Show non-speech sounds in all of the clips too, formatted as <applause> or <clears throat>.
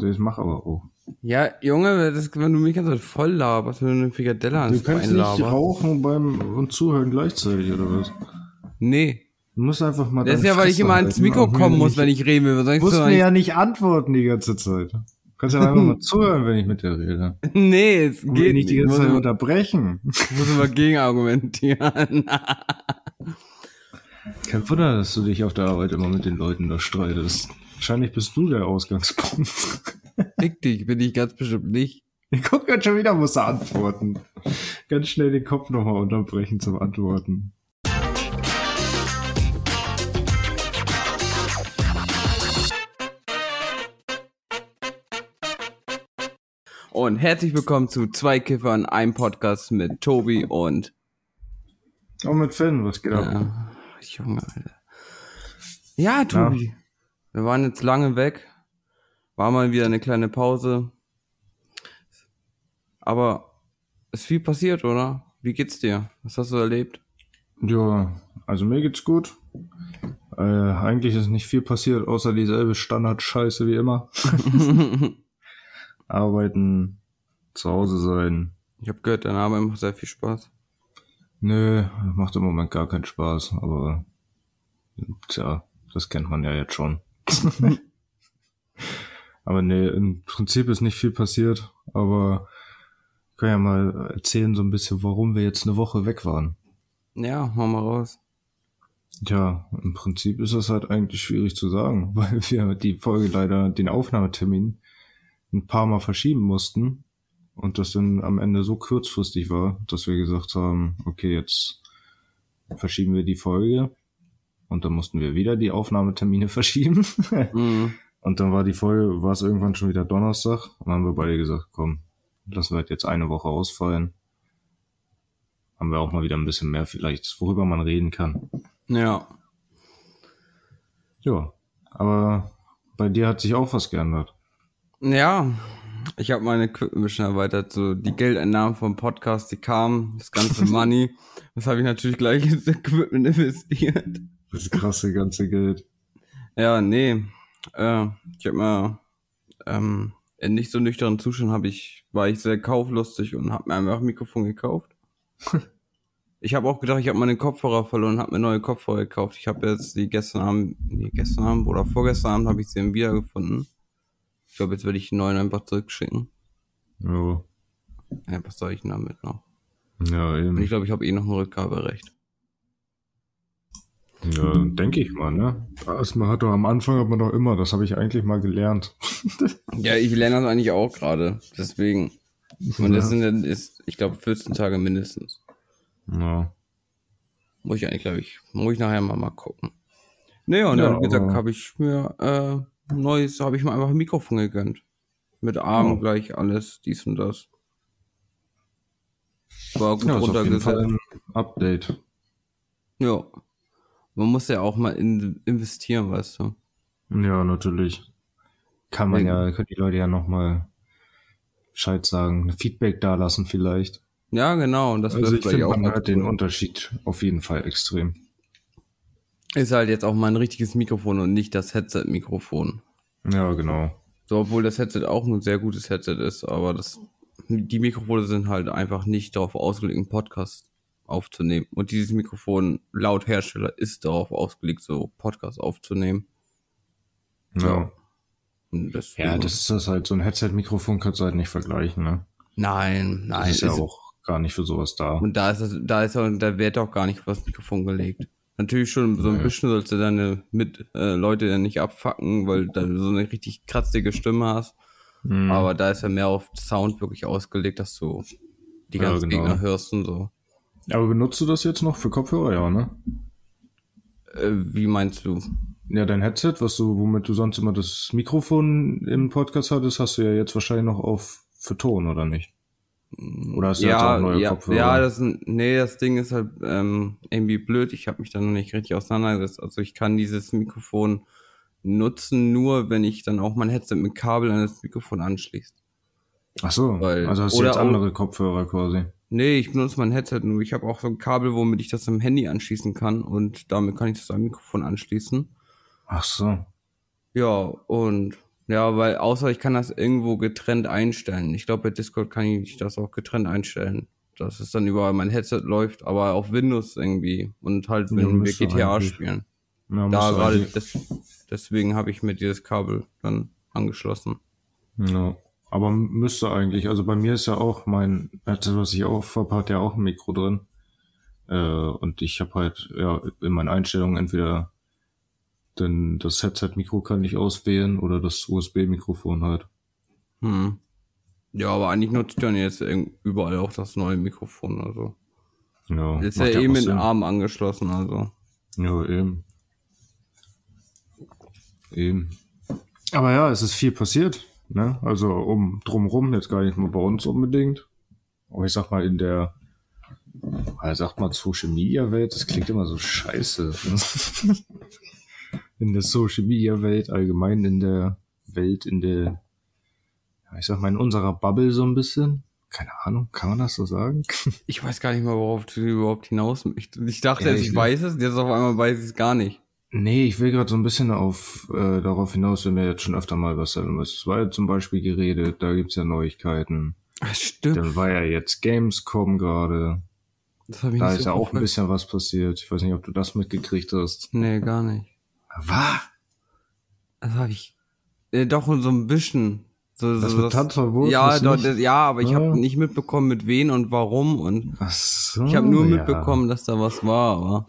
Das mach aber auch. Ja, Junge, das, wenn du mich ganz voll laberst, wenn du eine Frikadelle ans Du kannst nicht laberst. rauchen beim und zuhören gleichzeitig, oder was? Nee. Du musst einfach mal Das ist ja, weil ich immer ans Mikro kommen muss, nicht- wenn ich reden will. Ich Du musst so mir ja nicht antworten die ganze Zeit. Du kannst ja einfach mal <laughs> zuhören, wenn ich mit dir rede. <laughs> Nee, es geht nicht die Ich ganze Zeit unterbrechen. muss immer gegenargumentieren. Kein Wunder, dass du dich auf der Arbeit immer mit den Leuten da streitest. Wahrscheinlich bist du der Ausgangspunkt. <laughs> Fick dich, bin ich ganz bestimmt nicht. Ich guck jetzt schon wieder, muss er antworten. Ganz schnell den Kopf nochmal unterbrechen zum Antworten. Und herzlich willkommen zu zwei Kiffern, einem Podcast mit Tobi und Auch mit Finn, was geht ab? ja, Junge, Alter. Ja, Tobi. Wir waren jetzt lange weg. War mal wieder eine kleine Pause. Aber ist viel passiert, oder? Wie geht's dir? Was hast du erlebt? Ja, also mir geht's gut. Äh, eigentlich ist nicht viel passiert, außer dieselbe Standard-Scheiße wie immer. <laughs> Arbeiten, zu Hause sein. Ich habe gehört, deine Arbeit macht sehr viel Spaß. Nö, macht im Moment gar keinen Spaß, aber tja, das kennt man ja jetzt schon. <laughs> aber nee, im Prinzip ist nicht viel passiert, aber ich kann ja mal erzählen so ein bisschen, warum wir jetzt eine Woche weg waren. Ja, hau mal raus. Tja, im Prinzip ist das halt eigentlich schwierig zu sagen, <laughs> weil wir die Folge leider den Aufnahmetermin ein paar Mal verschieben mussten und das dann am Ende so kurzfristig war, dass wir gesagt haben, okay, jetzt verschieben wir die Folge und dann mussten wir wieder die Aufnahmetermine <laughs> verschieben Mhm. und dann war die Folge, war es irgendwann schon wieder Donnerstag und dann haben wir beide gesagt, komm, lassen wir halt jetzt eine Woche ausfallen. Haben wir auch mal wieder ein bisschen mehr vielleicht, worüber man reden kann. Ja. Ja, aber bei dir hat sich auch was geändert. Ja, ich habe meine Equipment ein bisschen erweitert. So die Geldeinnahmen vom Podcast, die kamen, das ganze <laughs> Money. Das habe ich natürlich gleich ins Equipment investiert. Das krasse ganze Geld. Ja, nee. Äh, ich habe mir ähm, in nicht so nüchternen Zustand habe ich, war ich sehr kauflustig und habe mir einfach ein Mikrofon gekauft. <laughs> Ich habe auch gedacht, ich habe meine Kopfhörer verloren und habe mir neue Kopfhörer gekauft. Ich habe jetzt die gestern Abend, nee, gestern Abend oder vorgestern Abend habe ich sie eben wiedergefunden. Ich glaube, jetzt werde ich die neuen einfach zurückschicken. Ja, Ja, was soll ich denn damit noch? ja Und ich eben. glaube, ich habe eh noch ein Rückgaberecht. Ja, denke ich mal, ne? Das man hat doch am Anfang hat man doch immer, das habe ich eigentlich mal gelernt. <laughs> Ja, ich lerne das eigentlich auch gerade. Deswegen. Und das sind dann, ist, ich glaube, 14 Tage mindestens. Ja. Muss ich eigentlich, glaube ich, muss ich nachher mal, mal gucken. Nee, und Ja, dann, wie gesagt, habe ich mir äh, ein neues, habe ich mir einfach ein Mikrofon gegönnt. Mit Arm Ja. gleich alles, dies und das. War gut ja ist auf jeden Fall runtergesetzt. ein Update. Ja. Man muss ja auch mal in, investieren, weißt du. Ja, natürlich. Kann man Ja. ja, können die Leute ja nochmal Bescheid sagen, Feedback dalassen vielleicht. Ja, genau. Und das Also ich finde, auch man hört den. Unterschied auf jeden Fall extrem. Ist halt jetzt auch mal ein richtiges Mikrofon und nicht das Headset-Mikrofon. Ja, genau. So, obwohl das Headset auch ein sehr gutes Headset ist, aber das, die Mikrofone sind halt einfach nicht darauf ausgelegt, einen Podcast aufzunehmen. Und dieses Mikrofon laut Hersteller ist darauf ausgelegt, so Podcast aufzunehmen. Ja. Ja. Ja, das ist das halt. So ein Headset-Mikrofon kannst du halt nicht vergleichen, ne? Nein, Das nein. ist ja ist- auch gar nicht für sowas da. Und da ist das, da ist auch der Wert auch gar nicht auf das Mikrofon gelegt. Natürlich schon so ein Nee. bisschen sollst du deine mit äh, Leute dann nicht abfacken, weil du so eine richtig kratzige Stimme hast. Mhm. Aber da ist ja mehr auf Sound wirklich ausgelegt, dass du die Ja, ganzen genau. Gegner hörst und so. Aber benutzt du das jetzt noch für Kopfhörer, ja, ne? Äh, wie meinst du? Ja, dein Headset, was du, womit du sonst immer das Mikrofon im Podcast hattest, hast du ja jetzt wahrscheinlich noch auf für Ton, oder nicht? Oder hast du jetzt ja, auch neue ja, Kopfhörer? ja, das ist- nee, das Ding ist halt ähm, irgendwie blöd. Ich habe mich da noch nicht richtig auseinandergesetzt. Also ich kann dieses Mikrofon nutzen, nur wenn ich dann auch mein Headset mit Kabel an das Mikrofon anschließt. Ach so, weil- also hast du jetzt andere Kopfhörer quasi. Nee, ich benutze mein Headset nur. Ich habe auch so ein Kabel, womit ich das am Handy anschließen kann und damit kann ich das am Mikrofon anschließen. Ach so. Ja, und Ja, weil außer ich kann das irgendwo getrennt einstellen. Ich glaube, bei Discord kann ich das auch getrennt einstellen. Dass es dann überall mein Headset läuft, aber auf Windows irgendwie. Und halt, wenn Ja, wir GTA eigentlich. spielen. Ja, Da gerade, des, deswegen habe ich mir dieses Kabel dann angeschlossen. Ja. Aber müsste eigentlich, also bei mir ist ja auch mein, das, was ich auch habe, hat ja auch ein Mikro drin. Äh, und ich habe halt, ja, in meinen Einstellungen entweder denn das Headset-Mikro kann ich auswählen oder das USB-Mikrofon halt. Hm. Ja, aber eigentlich nutzt dann jetzt überall auch das neue Mikrofon. Also. Ja, Ist macht ja eh auch mit dem Arm angeschlossen, also. Ja, eben. Eben. Aber ja, es ist viel passiert, ne? Also um drumrum jetzt gar nicht mal bei uns unbedingt. Aber ich sag mal in der, ja, sagt man Social Media Welt, das klingt immer so scheiße. <laughs> in der Social Media Welt, allgemein in der Welt, in der, ich sag mal in unserer Bubble so ein bisschen. Keine Ahnung, kann man das so sagen? Ich weiß gar nicht mal, worauf du überhaupt hinaus möchtest. Ich dachte, Ja, ich- ich weiß es, jetzt auf einmal weiß ich es gar nicht. Nee, ich will gerade so ein bisschen auf äh, darauf hinaus, wenn wir jetzt schon öfter mal was haben. Es war ja zum Beispiel geredet, da gibt's ja Neuigkeiten. Ach, stimmt. Dann war ja jetzt Gamescom gerade. Das habe ich Da nicht ist so ja auch ein bisschen was passiert. Ich weiß nicht, ob du das mitgekriegt hast. Nee, gar nicht. Was? Das habe ich. Äh, doch, so ein bisschen. So, Das so, mit Tanzverbot? Ja, doch, das, ja, aber ich Ah. habe nicht mitbekommen, mit wen und warum. Und so, ich habe nur ja. mitbekommen, dass da was war. Aber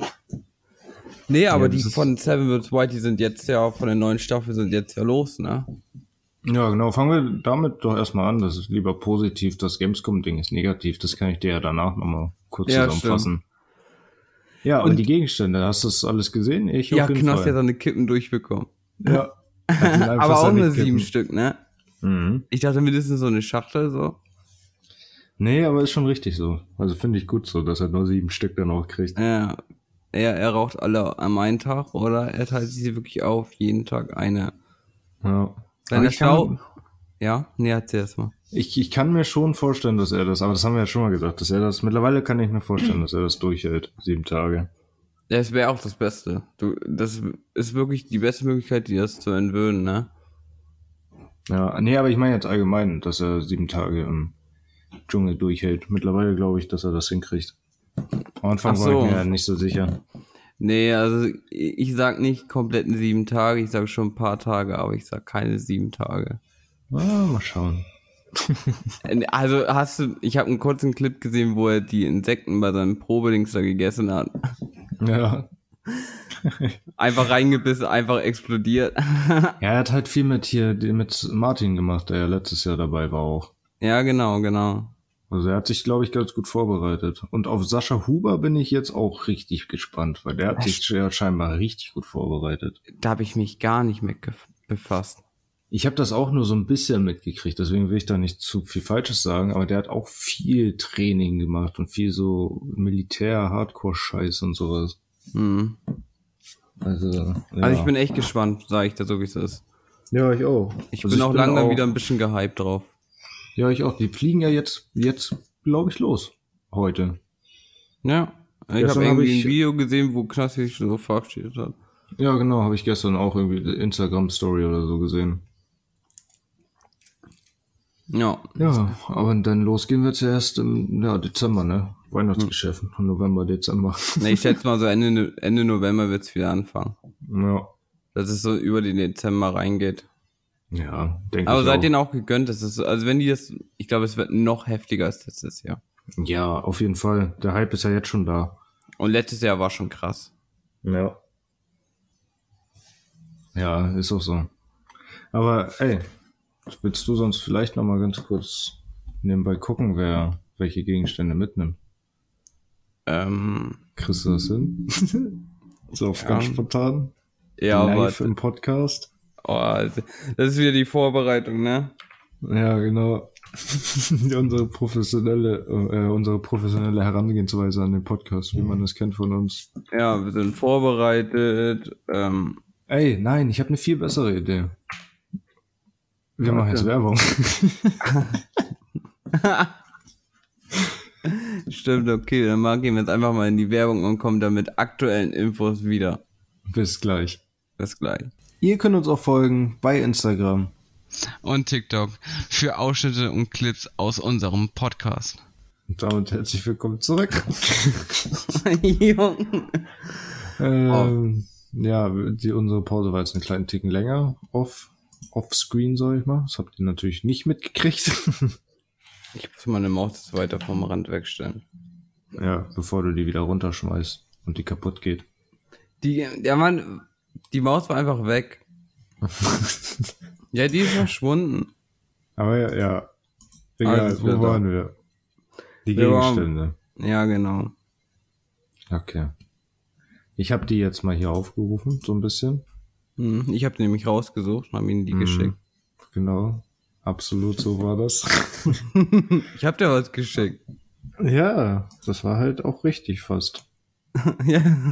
nee, aber das die von Seven vs. White, die sind jetzt ja, von der neuen Staffel sind jetzt ja los, ne? Ja, genau. Fangen wir damit doch erstmal an. Das ist lieber positiv. Das Gamescom-Ding ist negativ. Das kann ich dir ja danach nochmal kurz Ja, zusammenfassen. Ja, und, Und- die Gegenstände, hast du das alles gesehen? Ich Ja, Fall. hat seine Kippen durchbekommen. Ja. <laughs> Aber auch nur sieben Stück, ne? Mhm. Ich dachte mindestens so eine Schachtel, so. Nee, aber ist schon richtig so. Also finde ich gut so, dass er nur sieben Stück dann auch kriegt. Ja. Er, er raucht alle am einen Tag oder er teilt sie wirklich auf, jeden Tag eine. Ja. Er ich, kann, schaut. Ja? Nee, erzähl erst mal. ich, ich kann mir schon vorstellen, dass er das, aber das haben wir ja schon mal gesagt, dass er das, mittlerweile kann ich mir vorstellen, dass er das durchhält, sieben Tage. Das wäre auch das Beste. Du, das ist wirklich die beste Möglichkeit, dir das zu entwöhnen, ne? Ja, nee, aber ich meine jetzt allgemein, dass er sieben Tage im Dschungel durchhält. Mittlerweile glaube ich, dass er das hinkriegt. Am Anfang Ach war so. ich mir ja nicht so sicher. Nee, also ich sag nicht kompletten sieben Tage, ich sag schon ein paar Tage, aber ich sag keine sieben Tage. Ah, mal schauen. Also hast du, ich habe einen kurzen Clip gesehen, wo er die Insekten bei seinem Probedings da gegessen hat. Ja. <laughs> Einfach reingebissen, einfach explodiert. <laughs> ja, er hat halt viel mit hier, mit Martin gemacht, der ja letztes Jahr dabei war auch. ja, genau, genau. Also er hat sich, glaube ich, ganz gut vorbereitet. Und auf Sascha Huber bin ich jetzt auch richtig gespannt, weil der hat sich ja scheinbar richtig gut vorbereitet. Da habe ich mich gar nicht mit befasst. Ich habe das auch nur so ein bisschen mitgekriegt, deswegen will ich da nicht zu viel Falsches sagen, aber der hat auch viel Training gemacht und viel so Militär-Hardcore-Scheiß und sowas. Hm. Also, ja. Also ich bin echt gespannt, sage ich dir so, wie es ist. Ja, ich auch. Ich Also bin auch langsam auch- wieder ein bisschen gehypt drauf. Ja, ich auch. Die fliegen ja jetzt, jetzt, glaube ich, los. Heute. Ja. Ich habe hab irgendwie ich- ein Video gesehen, wo Knossi sich so verabschiedet hat. Ja, genau, habe ich gestern auch irgendwie Instagram-Story oder so gesehen. Ja. Ja, aber dann losgehen wir zuerst im ja, Dezember, ne? Weihnachtsgeschäft. November, Dezember. <laughs> Nee, ich schätze mal so Ende, Ende November wird's wieder anfangen. ja. Dass es so über den Dezember reingeht. Ja, denke Aber ich seid auch. denen auch gegönnt, das ist, also wenn die das, ich glaube, es wird noch heftiger als letztes Jahr. Ja, auf jeden Fall. Der Hype ist ja jetzt schon da. Und letztes Jahr war schon krass. Ja. Ja, ist auch so. Aber ey, willst du sonst vielleicht noch mal ganz kurz nebenbei gucken, wer welche Gegenstände mitnimmt? Ähm, Kriegst du das hin? so auf ganz Ja. spontan? ja, Live aber im Podcast? Oh, das ist wieder die Vorbereitung, ne? Ja, genau. <laughs> unsere professionelle, äh, unsere professionelle Herangehensweise an den Podcast, wie man das kennt von uns. Ja, wir sind vorbereitet. Ähm, Ey, nein, ich habe eine viel bessere Idee. Wir machen jetzt Werbung. <laughs> stimmt, okay, dann gehen wir jetzt einfach mal in die Werbung und kommen dann mit aktuellen Infos wieder. Bis gleich. Bis gleich. Ihr könnt uns auch folgen bei Instagram. und TikTok für Ausschnitte und Clips aus unserem Podcast. Und damit herzlich willkommen zurück. Junge. ähm, Ja, die, unsere Pause war jetzt einen kleinen Ticken länger off, off-screen, sag ich mal. Das habt ihr natürlich nicht mitgekriegt. <laughs> Ich muss meine Maus jetzt weiter vom Rand wegstellen. ja, bevor du die wieder runterschmeißt und die kaputt geht. Die, der Mann, die Maus war einfach weg. <laughs> Ja, die ist verschwunden. Aber ja, ja. Egal, Alles wo wieder da. waren wir? Die Wir waren- Gegenstände. Ja, genau. Okay. Ich habe die jetzt mal hier aufgerufen, so ein bisschen. Hm, Ich habe die nämlich rausgesucht und habe ihnen die Mhm. geschickt. Genau. Absolut so war das. <laughs> Ich habe dir was geschickt. ja, das war halt auch richtig fast. <laughs> ja.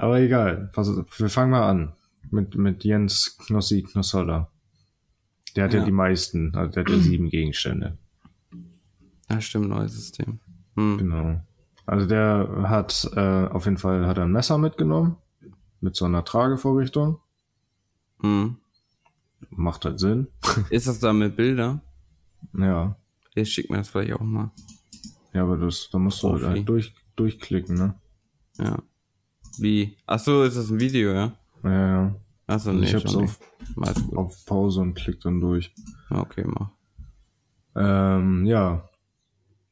Aber egal. Wir fangen mal an. Mit, mit Jens Knossi Knossoller. Der hat ja. Ja. die meisten, also der hat ja <clears throat> sieben Gegenstände. ja, stimmt, neues System. Hm. Genau. Also der hat äh, auf jeden Fall hat er ein Messer mitgenommen. Mit so einer Tragevorrichtung. Hm. Macht halt Sinn. <laughs> Ist das da mit Bilder? ja. Jetzt schick mir das vielleicht auch mal. Ja, aber das, da musst du Profi. halt durch, durchklicken, ne? Ja. Wie? Ach so, ist das ein Video, ja? Ja, ja. Achso, Also nee, ich hab's auf, auf Pause und klick dann durch. Okay, mach. Ähm, ja.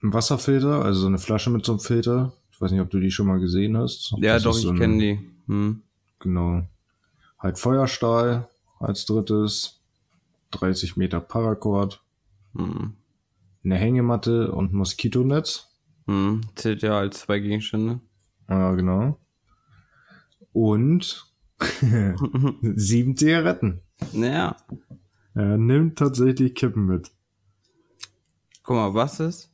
Ein Wasserfilter, also so eine Flasche mit so einem Filter. Ich weiß nicht, ob du die schon mal gesehen hast. Ja, Das doch, ich so kenne die. Hm. Genau. Halt Feuerstahl als drittes. 30 Meter Paracord. Hm. Eine Hängematte und ein Moskitonetz. Hm. Zählt ja als zwei Gegenstände. Ja, genau. Und <laughs> sieben Zigaretten. Naja, Er nimmt tatsächlich Kippen mit. guck mal, was ist?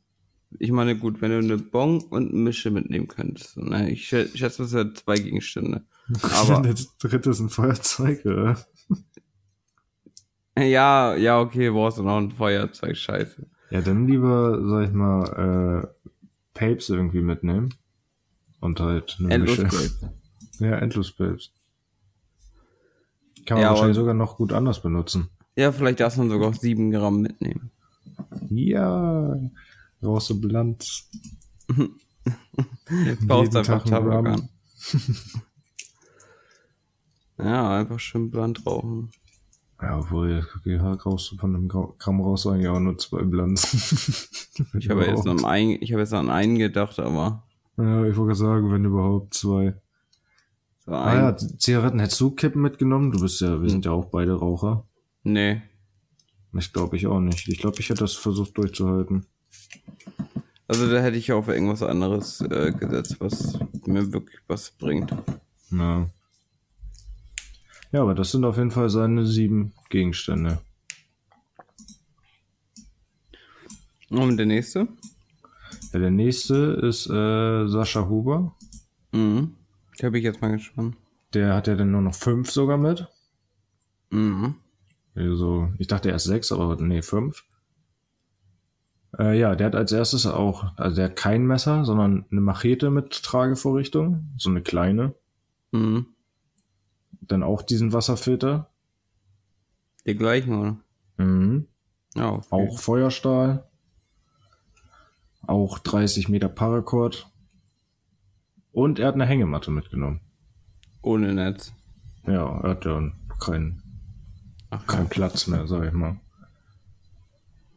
Ich meine, gut, wenn du eine Bon und eine Mische mitnehmen könntest. Ne? Ich schä- schätze, das sind zwei Gegenstände. <laughs> Aber das dritte ist ein Feuerzeug, oder? <laughs> ja, ja, okay, brauchst du noch ein Feuerzeug, scheiße. Ja, dann lieber, sag ich mal, äh, Papes irgendwie mitnehmen. Und halt eine Endlos Mische. Geld. Ja, Endlos Papes. Kann man Ja, wahrscheinlich sogar noch gut anders benutzen. Ja, vielleicht darfst du sogar auch sieben Gramm mitnehmen. Ja, raus so bland. <laughs> Baust Jeden einfach Tabak an. <laughs> ja, einfach schön blunt rauchen. Ja, obwohl, ja, raus von einem Gramm raus eigentlich auch nur zwei Blanz. <laughs> Ich habe jetzt an einen, ich habe jetzt an einen gedacht, aber Ja, ich wollte sagen, wenn überhaupt zwei. So Ah ein, ja, Zigaretten hättest du Kippen mitgenommen? Du bist ja, wir sind ja auch beide Raucher. nee. Ich glaube ich auch nicht. Ich glaube, ich hätte das versucht durchzuhalten. Also da hätte ich auf irgendwas anderes äh, gesetzt, was mir wirklich was bringt. Ja. Ja, aber das sind auf jeden Fall seine sieben Gegenstände. Und der nächste? Ja, der nächste ist äh, Sascha Huber. Mhm. Da bin ich jetzt mal gespannt. Der hat ja dann nur noch fünf sogar mit. Mhm. Also, ich dachte erst sechs, aber nee, fünf. Äh, ja, der hat als erstes auch, also der hat kein Messer, sondern eine Machete mit Tragevorrichtung. So eine kleine. Mhm. Dann auch diesen Wasserfilter. Die gleichen, oder? Mhm. Ja, okay. Auch Feuerstahl. Auch 30 Meter Paracord. Und er hat eine Hängematte mitgenommen. Ohne Netz. Ja, er hat ja keinen Ach, keinen Platz mehr, sag ich mal.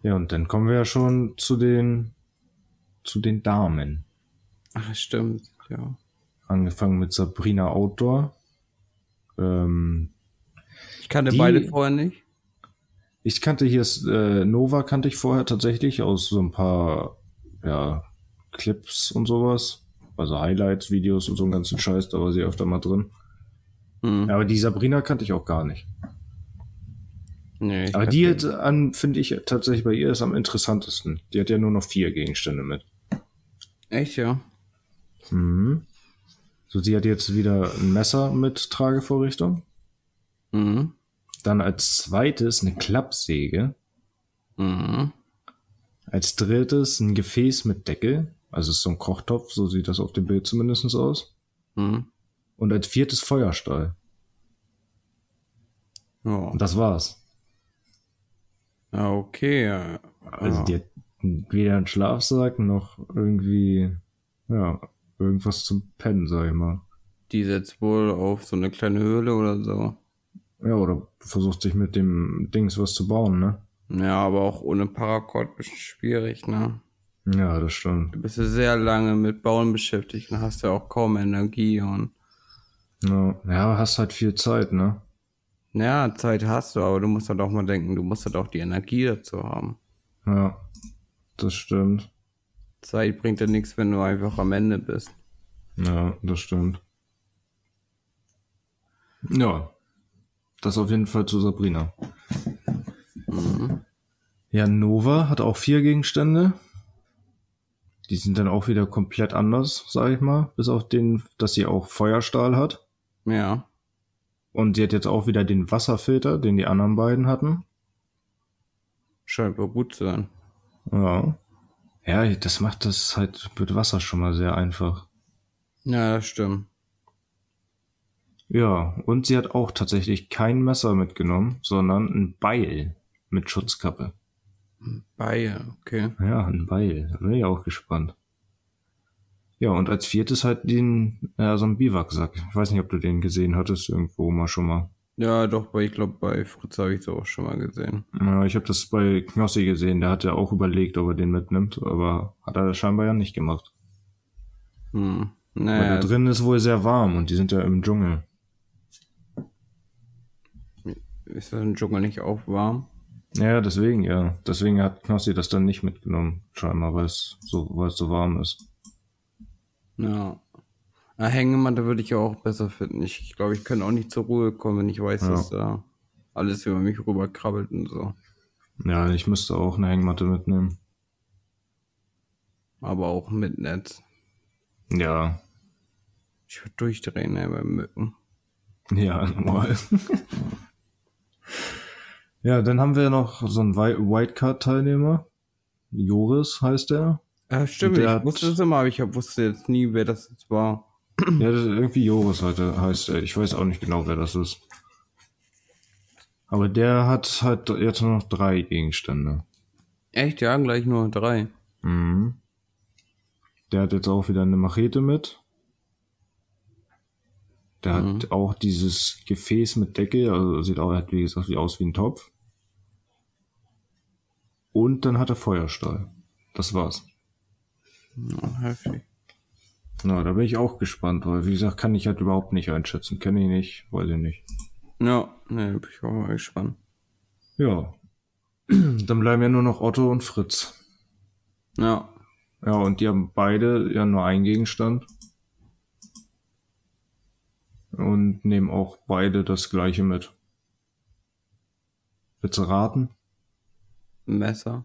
Ja, und dann kommen wir ja schon zu den zu den Damen. Ach, stimmt. Ja. Angefangen mit Sabrina Outdoor. Ähm, Ich kannte Die- beide vorher nicht. ich kannte hier äh, Nova kannte ich vorher tatsächlich aus so ein paar ja, Clips und sowas. Also Highlights, Videos und so einen ganzen Scheiß, da war sie öfter mal drin. Mhm. Aber die Sabrina kannte ich auch gar nicht. Nee, Aber die jetzt an, finde ich tatsächlich bei ihr ist am interessantesten. Die hat ja nur noch vier Gegenstände mit. Echt, ja. Mhm. So, sie hat jetzt wieder ein Messer mit Tragevorrichtung. Mhm. Dann als zweites eine Klappsäge. Mhm. Als drittes ein Gefäß mit Deckel. Also ist so ein Kochtopf, so sieht das auf dem Bild zumindest aus. Mhm. Und als viertes Feuerstahl. Ja, Und das war's. okay. Also die hat weder einen Schlafsack noch irgendwie, ja, irgendwas zum Pennen, sag ich mal. Die setzt wohl auf so eine kleine Höhle oder so. Ja, oder versucht sich mit dem Dings was zu bauen, ne? Ja, aber auch ohne Paracord bisschen schwierig, ne? Ja, das stimmt. Du bist ja sehr lange mit Bauen beschäftigt und hast ja auch kaum Energie und Ja, ja hast halt viel Zeit, ne? ja, Zeit hast du, aber du musst halt auch mal denken, du musst halt auch die Energie dazu haben. Ja, das stimmt. Zeit bringt dir nichts, wenn du einfach am Ende bist. Ja, das stimmt. Ja, das auf jeden Fall zu Sabrina. Ja, Nova hat auch vier Gegenstände. Die sind dann auch wieder komplett anders, sag ich mal. Bis auf den, dass sie auch Feuerstahl hat. Ja. Und sie hat jetzt auch wieder den Wasserfilter, den die anderen beiden hatten. Scheint wohl gut zu sein. Ja. Ja, das macht das halt mit Wasser schon mal sehr einfach. Ja, das stimmt. Ja, und sie hat auch tatsächlich kein Messer mitgenommen, sondern ein Beil mit Schutzkappe. Bayer, okay. Ja, ein Beil. Da bin ich auch gespannt. Ja, und als viertes halt den, äh, so ein Biwaksack. Ich weiß nicht, ob du den gesehen hattest, irgendwo mal schon mal. Ja, doch, bei, ich glaube, bei Fritz habe ich es auch schon mal gesehen. Ja, ich habe das bei Knossi gesehen, der hat ja auch überlegt, ob er den mitnimmt, aber hat er scheinbar ja nicht gemacht. Hm. Weil Naja, da drin ist wohl sehr warm und die sind ja im Dschungel. ist das im Dschungel nicht auch warm? Ja, deswegen, ja. Deswegen hat Knossi das dann nicht mitgenommen, scheinbar, weil es so, weil es so warm ist. Ja. Eine Hängematte würde ich ja auch besser finden. Ich glaube, ich könnte auch nicht zur Ruhe kommen, wenn ich weiß, Ja. dass da alles über mich rüber krabbelt und so. Ja, ich müsste auch eine Hängematte mitnehmen. Aber auch mit Netz. Ja, Ich würde durchdrehen, ey, beim Mücken. ja, normal. <laughs> ja, dann haben wir noch so einen Wi- Wildcard-Teilnehmer. Joris heißt er. Ja, stimmt, Und ich der hat- wusste es immer, aber ich wusste jetzt nie, wer das jetzt war. <clears throat> Ja, das ist irgendwie Joris heute heißt er. Ich weiß auch nicht genau, wer das ist. Aber der hat halt jetzt nur noch drei Gegenstände. Echt, ja, gleich nur drei. Mhm. Der hat jetzt auch wieder eine Machete mit. Der hat auch dieses Gefäß mit Deckel, also sieht auch, hat wie gesagt, wie aus wie ein Topf. Und dann hat er Feuerstahl. Das war's. Ja, heftig. Na, da bin ich auch gespannt, weil wie gesagt, kann ich halt überhaupt nicht einschätzen. Kenne ich nicht, weiß ich nicht. Ja, ne, bin ich auch mal gespannt. Ja. <clears throat> Dann bleiben ja nur noch Otto und Fritz. Ja, Ja, und die haben beide ja nur einen Gegenstand. Und nehmen auch beide das gleiche mit. Willst du raten? Messer.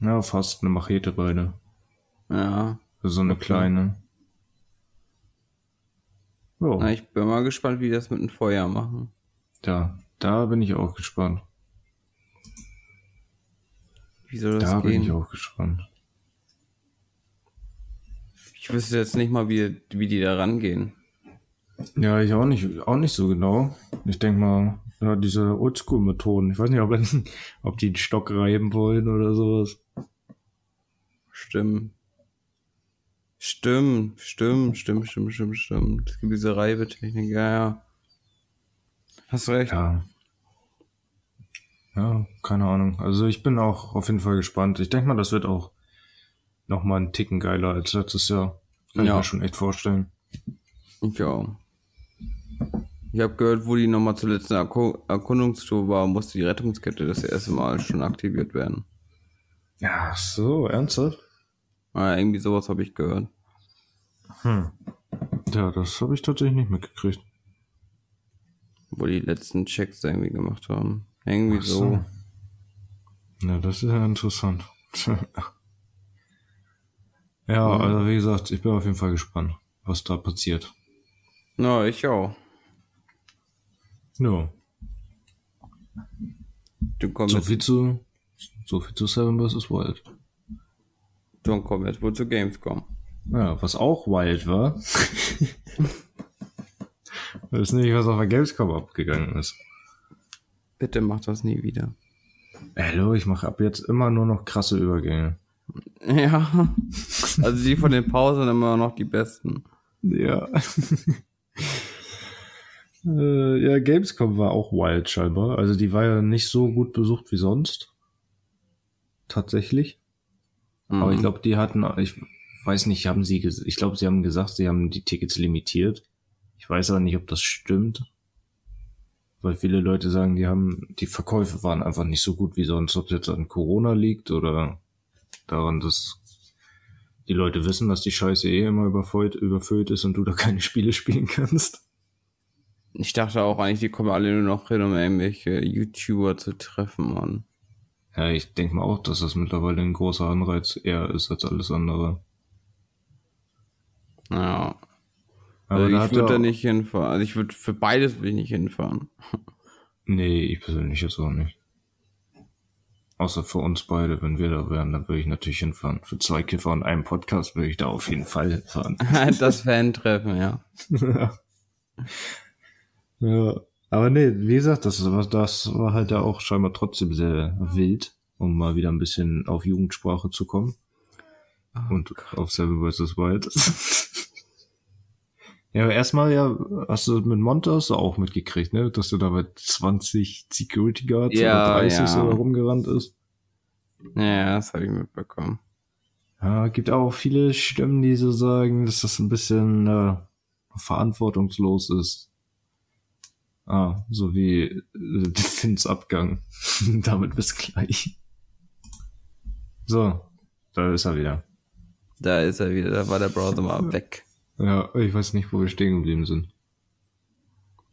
Ja, fast eine Machete beide. Ja. So eine kleine. Ja, Na, ich bin mal gespannt, wie die das mit dem Feuer machen. da, da bin ich auch gespannt. Wie soll das Da bin gehen? ich Ich, auch gespannt. wüsste jetzt nicht mal, wie, wie die da rangehen. Ja, ich auch nicht, auch nicht so genau. Ich denk mal, ja, diese Oldschool-Methoden. Ich weiß nicht, ob, <laughs> ob die einen Stock reiben wollen oder sowas. Stimmt. Stimmt, stimmt, stimmt, stimmt, stimmt, stimmt. Es gibt diese Reibetechnik, ja, ja. Hast recht. Ja. Ja, keine Ahnung. Also ich bin auch auf jeden Fall gespannt. Ich denke mal, das wird auch noch mal einen Ticken geiler als letztes Jahr. Kann Ja. ich mir schon echt vorstellen. Auch. Ich habe gehört, wo die nochmal zur letzten Erku Erkundungstour war, musste die Rettungskette das erste Mal schon aktiviert werden. Ja, so, ernsthaft? Ah, irgendwie sowas habe ich gehört. Hm. Ja, das habe ich tatsächlich nicht mitgekriegt. Wo die letzten Checks irgendwie gemacht haben. Irgendwie Ach so. Ja, das ist ja interessant. <laughs> ja, also wie gesagt, ich bin auf jeden Fall gespannt, was da passiert. Na, ich auch. Ja, Du kommst so viel zu, so viel zu Seven vs. Wild. kommst jetzt wohl zu Gamescom. Ja, was auch wild war. das <laughs> ist nicht, was auf der Gamescom abgegangen ist. Bitte mach das nie wieder. Hallo, ich mache ab jetzt immer nur noch krasse Übergänge. <laughs> Ja. Also die von den Pausen immer noch die besten. Ja. <laughs> äh, ja, Gamescom war auch wild scheinbar. Also die war ja nicht so gut besucht wie sonst. Tatsächlich. Mhm. Aber ich glaube, die hatten, ich weiß nicht, haben sie, ges- ich glaube, sie haben gesagt, sie haben die Tickets limitiert. Ich weiß aber nicht, ob das stimmt. Weil viele Leute sagen, die haben, die Verkäufe waren einfach nicht so gut wie sonst, ob es jetzt an Corona liegt oder daran, dass die Leute wissen, dass die Scheiße eh immer überfüllt, überfüllt ist und du da keine Spiele <laughs> spielen kannst. Ich dachte auch eigentlich, die kommen alle nur noch hin, um irgendwelche YouTuber zu treffen, Mann. Ja, ich denke mal auch, dass das mittlerweile ein großer Anreiz eher ist als alles andere. Ja. Aber also ich würde da nicht hinfahren. Also ich würde für beides will ich nicht hinfahren. <laughs> Nee, ich persönlich jetzt auch nicht. Außer für uns beide, wenn wir da wären, dann würde ich natürlich hinfahren. Für zwei Kiffer und einen Podcast würde ich da auf jeden Fall hinfahren. <laughs> das Fan-Treffen, ja. <laughs> ja. Aber nee, wie gesagt, das war, das war halt ja auch scheinbar trotzdem sehr wild, um mal wieder ein bisschen auf Jugendsprache zu kommen. und auf Seven vs. Wild. <laughs> ja, aber erstmal ja, hast du mit Montas auch mitgekriegt, ne? Dass du da mit 20 Security Guards Ja, oder 30 ja. so rumgerannt ist. Ja, das habe ich mitbekommen. Ja, gibt auch viele Stimmen, die so sagen, dass das ein bisschen äh, verantwortungslos ist. Ah, so wie äh, Finns Abgang. <laughs> Damit bis gleich. So, da ist er wieder. Da ist er wieder, da war der Browser mal weg. Ja, ich weiß nicht, wo wir stehen geblieben sind.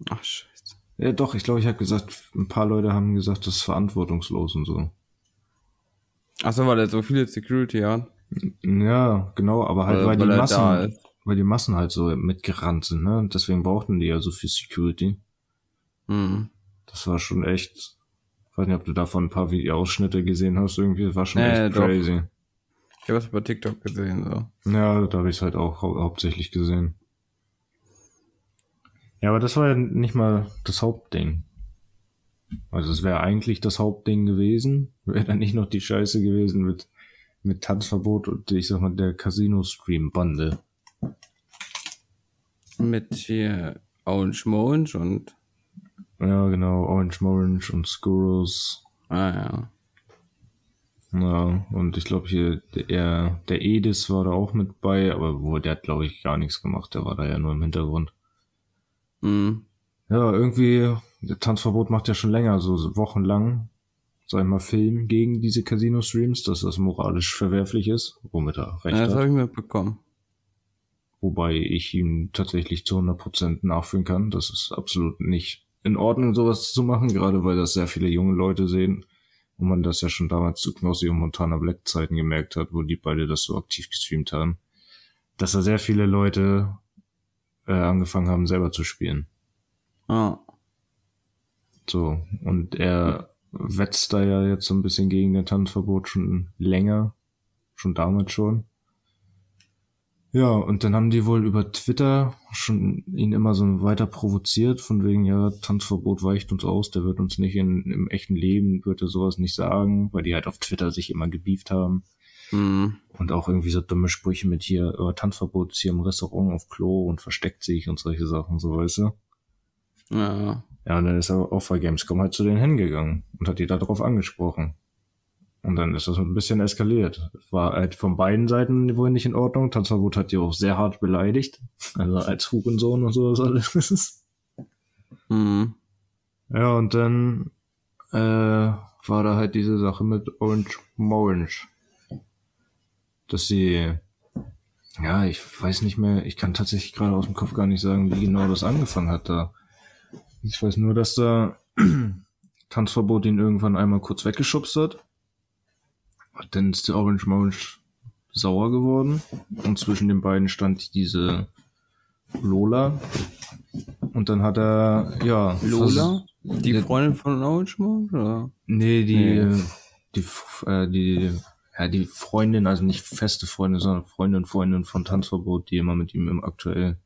Ach, scheiße. Ja, doch, ich glaube, ich habe gesagt, ein paar Leute haben gesagt, das ist verantwortungslos und so. Ach so, weil er so viele Security hat. Ja, genau, aber halt, Weil- weil, weil die Massen, weil die Massen halt so mitgerannt sind, ne? Und deswegen brauchten die ja so viel Security. Hm. Das war schon echt, ich weiß nicht, ob du davon ein paar Videoausschnitte gesehen hast, irgendwie, das war schon Ja, echt doch. crazy. Ich habe es bei TikTok gesehen, so. Ja, da habe ich es halt auch hau hauptsächlich gesehen. Ja, aber das war ja nicht mal das Hauptding. Also es wäre eigentlich das Hauptding gewesen, <laughs> wäre dann nicht noch die Scheiße gewesen mit, mit Tanzverbot und ich sag mal der Casino-Stream-Bande. Mit hier Orange Morange und. Ja, genau, Orange Morange und Skurrus. Ah ja. Ja, und ich glaube hier, der, der Edis war da auch mit bei, aber wohl, der hat glaube ich gar nichts gemacht, der war da ja nur im Hintergrund. Hm. Ja, irgendwie, der Tanzverbot macht ja schon länger, so wochenlang, sag ich mal, Film gegen diese Casino-Streams, dass das moralisch verwerflich ist, womit er recht ja das hat. habe ich mitbekommen. Wobei ich ihm tatsächlich zu 100% nachfühlen kann. Das ist absolut nicht in Ordnung, sowas zu machen, gerade weil das sehr viele junge Leute sehen. Und man das ja schon damals zu Knossi und Montana Black Zeiten gemerkt hat, wo die beide das so aktiv gestreamt haben. Dass da sehr viele Leute äh, angefangen haben, selber zu spielen. Ah. So, und er wetzt da ja jetzt so ein bisschen gegen das Tanzverbot schon länger. Schon damals schon. Ja, und dann haben die wohl über Twitter schon ihn immer so weiter provoziert, von wegen, ja, Tanzverbot weicht uns aus, der wird uns nicht in, im echten Leben, wird er sowas nicht sagen, weil die halt auf Twitter sich immer gebieft haben. Hm. Und auch irgendwie so dumme Sprüche mit hier, äh, Tanzverbot ist hier im Restaurant auf Klo und versteckt sich und solche Sachen, so weißt du. Ja. Ja, und dann ist er auch bei Gamescom halt zu denen hingegangen und hat die da drauf angesprochen. Und dann ist das ein bisschen eskaliert. War halt von beiden Seiten wohl nicht in Ordnung. Tanzverbot hat die auch sehr hart beleidigt. Also als Hurensohn und sowas alles. Hm. Ja, und dann äh, war da halt diese Sache mit Orange Morange. Dass sie, ja, ich weiß nicht mehr, ich kann tatsächlich gerade aus dem Kopf gar nicht sagen, wie genau das angefangen hat da. Ich weiß nur, dass da <clears throat> Tanzverbot ihn irgendwann einmal kurz weggeschubst hat. Dann ist der Orange Morange sauer geworden. Und zwischen den beiden stand diese Lola. Und dann hat er, ja. Lola? Die Ja. Freundin von Orange Morange? Oder? Nee, die, Nee. die, äh, die, ja, die Freundin, also nicht feste Freundin, sondern Freundin, Freundin von Tanzverbot, die immer mit ihm im aktuell,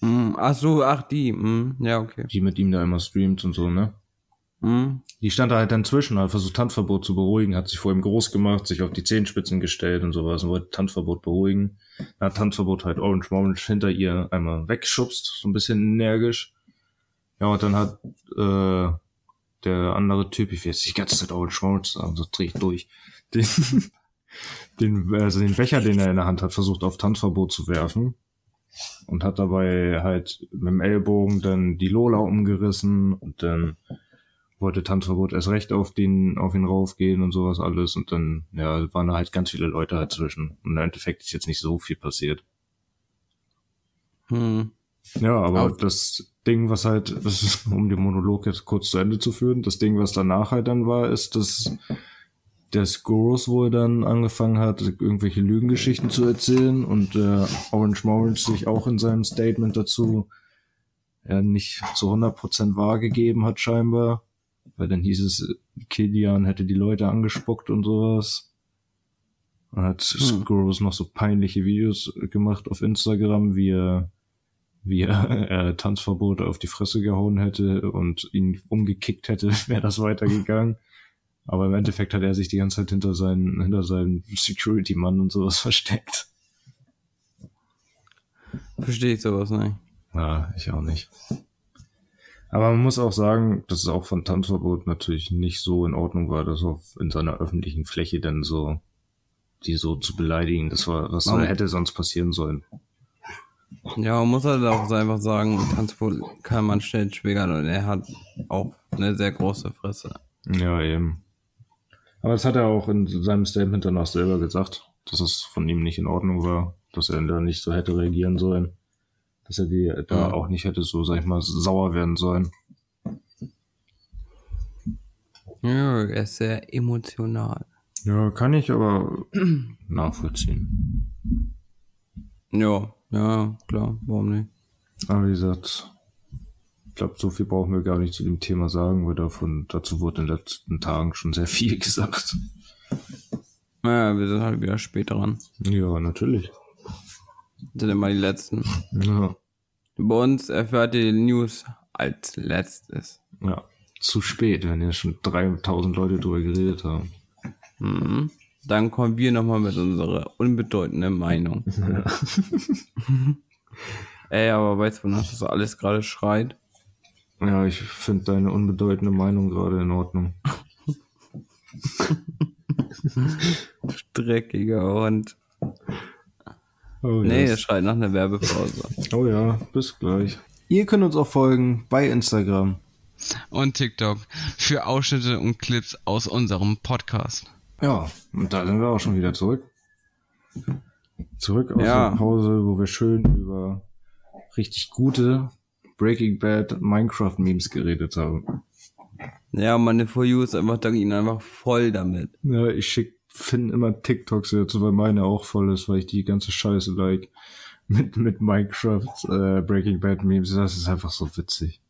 Hm. Ach so, ach die. Hm. Ja, okay. die mit ihm da immer streamt und so, ne? Hm? Die stand da halt dann zwischen, hat versucht Tanzverbot zu beruhigen, hat sich vor ihm groß gemacht, sich auf die Zehenspitzen gestellt und sowas und wollte Tanzverbot beruhigen. Dann hat Tanzverbot halt Orange Orange hinter ihr einmal weggeschubst, so ein bisschen energisch. Ja, und dann hat äh, der andere Typ, ich will jetzt die ganze Zeit Orange Orange sagen, so dreh ich durch, <laughs> den, den, also den Becher, den er in der Hand hat, versucht auf Tanzverbot zu werfen und hat dabei halt mit dem Ellbogen dann die Lola umgerissen und dann wollte Tanzverbot erst recht auf den, auf ihn raufgehen und sowas alles und dann, ja, waren da halt ganz viele Leute halt zwischen. Und im Endeffekt ist jetzt nicht so viel passiert. Hm. Ja, aber Auf- das Ding, was halt, <laughs> das ist, um den Monolog jetzt kurz zu Ende zu führen, das Ding, was danach halt dann war, ist, dass der Skurrus wohl dann angefangen hat, irgendwelche Lügengeschichten zu erzählen und äh, Orange Morange sich auch in seinem Statement dazu ja, nicht zu 100% wahr gegeben hat scheinbar, weil dann hieß es, Kilian hätte die Leute angespuckt und sowas. Dann hat Hm. Skurrus noch so peinliche Videos gemacht auf Instagram, wie er wie er <laughs> äh, Tanzverbote auf die Fresse gehauen hätte und ihn umgekickt hätte, <laughs> wäre das weitergegangen. Aber im Endeffekt hat er sich die ganze Zeit hinter seinen, hinter seinen Security-Mann und sowas <laughs> versteckt. Verstehe ich sowas nicht. Ja, ich auch nicht. Aber man muss auch sagen, dass es auch von Tanzverbot natürlich nicht so in Ordnung war, das auf in seiner öffentlichen Fläche dann so, die so zu beleidigen. Das war, was Man- hätte sonst passieren sollen. Ja, man muss halt auch einfach sagen, Tanzverbot kann man schnell triggern und er hat auch eine sehr große Fresse. Ja, eben. Aber das hat er auch in seinem Statement danach selber gesagt, dass es von ihm nicht in Ordnung war, dass er da nicht so hätte reagieren sollen. Dass er die da Ja. auch nicht hätte so, sag ich mal, sauer werden sollen. Ja, er ist sehr emotional. Ja, kann ich aber <clears throat> nachvollziehen. Ja, ja, klar, warum nicht? Aber wie gesagt, ich glaube, so viel brauchen wir gar nicht zu dem Thema sagen, weil davon, dazu wurde in den letzten Tagen schon sehr viel <laughs> gesagt. Naja, wir sind halt wieder spät dran. Ja, natürlich. Sind immer die Letzten. Ja, Bei uns erfährt ihr die News als letztes. ja. Zu spät, wenn ja schon 3000 Leute drüber geredet haben. Mhm. Dann kommen wir nochmal mit unserer unbedeutenden Meinung. <laughs> <laughs> Ey, aber weißt du, wonach das alles gerade schreit? Ja, ich finde deine unbedeutende Meinung gerade in Ordnung. <laughs> Dreckiger Hund. Oh, Nee, yes. es schreit nach einer Werbepause. oh ja, bis gleich. Ihr könnt uns auch folgen bei Instagram. und TikTok für Ausschnitte und Clips aus unserem Podcast. Ja, und da sind wir auch schon wieder zurück. Zurück aus Ja. der Pause, wo wir schön über richtig gute Breaking Bad Minecraft Memes geredet haben. Ja, meine For You ist einfach, da ging einfach voll damit. Ja, ich schick Finn immer TikToks jetzt, weil meine auch voll ist, weil ich die ganze Scheiße like. <laughs> Mit, mit Minecraft äh, Breaking Bad Memes. Das ist einfach so witzig.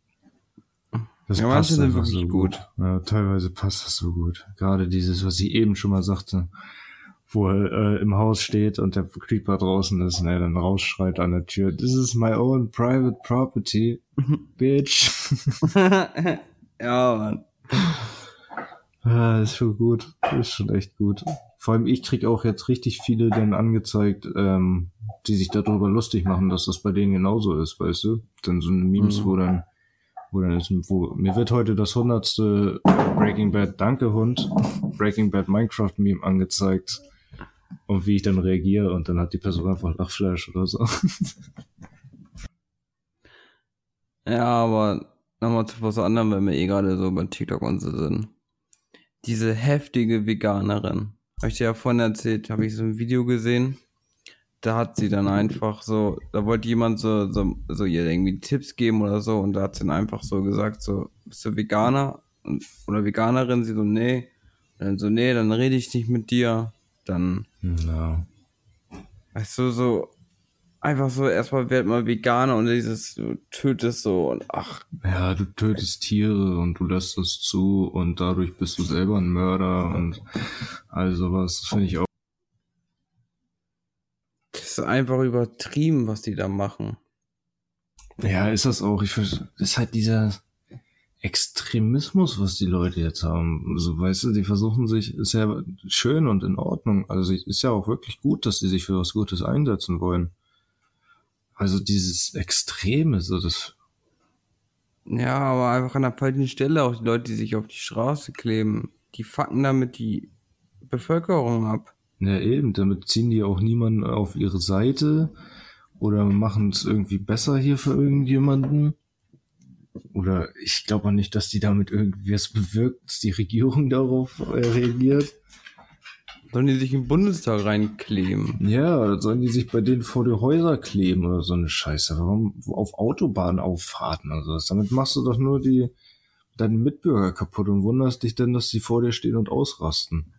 Das Ja, manche sind einfach wirklich so gut. Ja, teilweise passt das so gut. Gerade dieses, was ich eben schon mal sagte, wo er äh, im Haus steht und der Creeper draußen ist und er dann rausschreit an der Tür, This is my own private property, bitch. <laughs> ja, Mann. Ah, ist schon gut. Ist schon echt gut. Vor allem ich krieg auch jetzt richtig viele dann angezeigt, ähm, die sich darüber lustig machen, dass das bei denen genauso ist, weißt du? Dann so eine Memes, Mhm. wo dann, wo dann ist, wo, mir wird heute das hundertste Breaking Bad Danke Hund, Breaking Bad Minecraft Meme angezeigt. Und wie ich dann reagiere und dann hat die Person einfach Lachflash oder so. <laughs> Ja, aber nochmal zu was anderem, wenn wir eh gerade so bei TikTok und so sind. Diese heftige Veganerin. Hab ich dir ja vorhin erzählt, habe ich so ein Video gesehen. Da hat sie dann einfach so, da wollte jemand so, so, so ihr irgendwie Tipps geben oder so und da hat sie dann einfach so gesagt, so, bist du Veganer und, oder Veganerin? Sie so, nee. Und dann so, nee, dann rede ich nicht mit dir. Dann, Ja. weißt du, so, einfach so, erstmal werd mal Veganer und dieses, du tötest so und ach, Ja, du tötest Tiere und du lässt das zu und dadurch bist du selber ein Mörder und all sowas. Das finde ich auch. Das ist einfach übertrieben, was die da machen. Ja, ist das auch. Ich vers- ist halt dieser, Extremismus, was die Leute jetzt haben. Also, weißt du, die versuchen sich, ist ja schön und in Ordnung. Also, ist ja auch wirklich gut, dass die sich für was Gutes einsetzen wollen. Also, dieses Extreme, so das, Ja, aber einfach an der falschen Stelle auch die Leute, die sich auf die Straße kleben, die fucken damit die Bevölkerung ab. ja eben, damit ziehen die auch niemanden auf ihre Seite oder machen es irgendwie besser hier für irgendjemanden. Oder ich glaube auch nicht, dass die damit irgendwie was bewirkt, dass die Regierung darauf äh, reagiert. Sollen die sich im Bundestag reinkleben? Ja, oder sollen die sich bei denen vor die Häuser kleben oder so eine Scheiße? Warum auf Autobahnauffahrten oder sowas? Damit machst du doch nur die deine Mitbürger kaputt und wunderst dich dann, dass die vor dir stehen und ausrasten.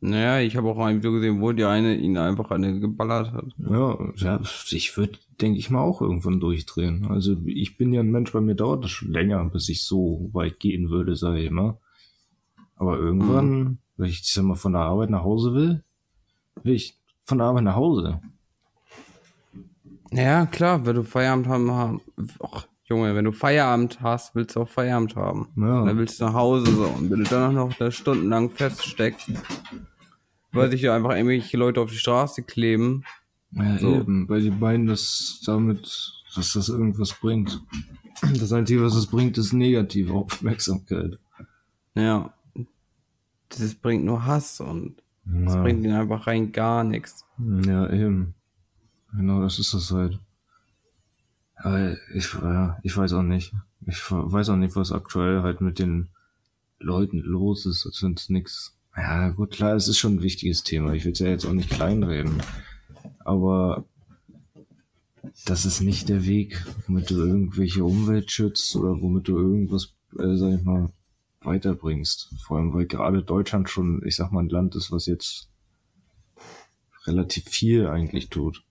Naja, ich habe auch ein Video gesehen, wo die eine ihn einfach eine geballert hat. Ja, ja ich würde, denke ich mal, auch irgendwann durchdrehen. Also ich bin ja ein Mensch, bei mir dauert das schon länger, bis ich so weit gehen würde, sage ich immer. Aber irgendwann, wenn ich sag mal, von der Arbeit nach Hause will, will ich von der Arbeit nach Hause. Ja, klar, wenn du Feierabend haben, haben och, Junge, wenn du Feierabend hast, willst du auch Feierabend haben. Ja. Dann willst du nach Hause so. Und wenn du dann noch da stundenlang feststeckst, weil sich ja einfach irgendwelche Leute auf die Straße kleben, Ja, So. eben, weil die meinen, dass damit, dass das irgendwas bringt. Das Einzige, was es bringt, ist negative Aufmerksamkeit. ja, das bringt nur Hass und das Ja. bringt ihnen einfach rein gar nichts. Ja, eben. Genau, das ist das halt. Aber ich, ja, ich weiß auch nicht. Ich weiß auch nicht, was aktuell halt mit den Leuten los ist, als wenn es nix. Ja, gut, klar, es ist schon ein wichtiges Thema. Ich will es ja jetzt auch nicht kleinreden. Aber das ist nicht der Weg, womit du irgendwelche Umwelt schützt oder womit du irgendwas, äh, sag ich mal, weiterbringst. Vor allem, weil gerade Deutschland schon, ich sag mal, ein Land ist, was jetzt relativ viel eigentlich tut.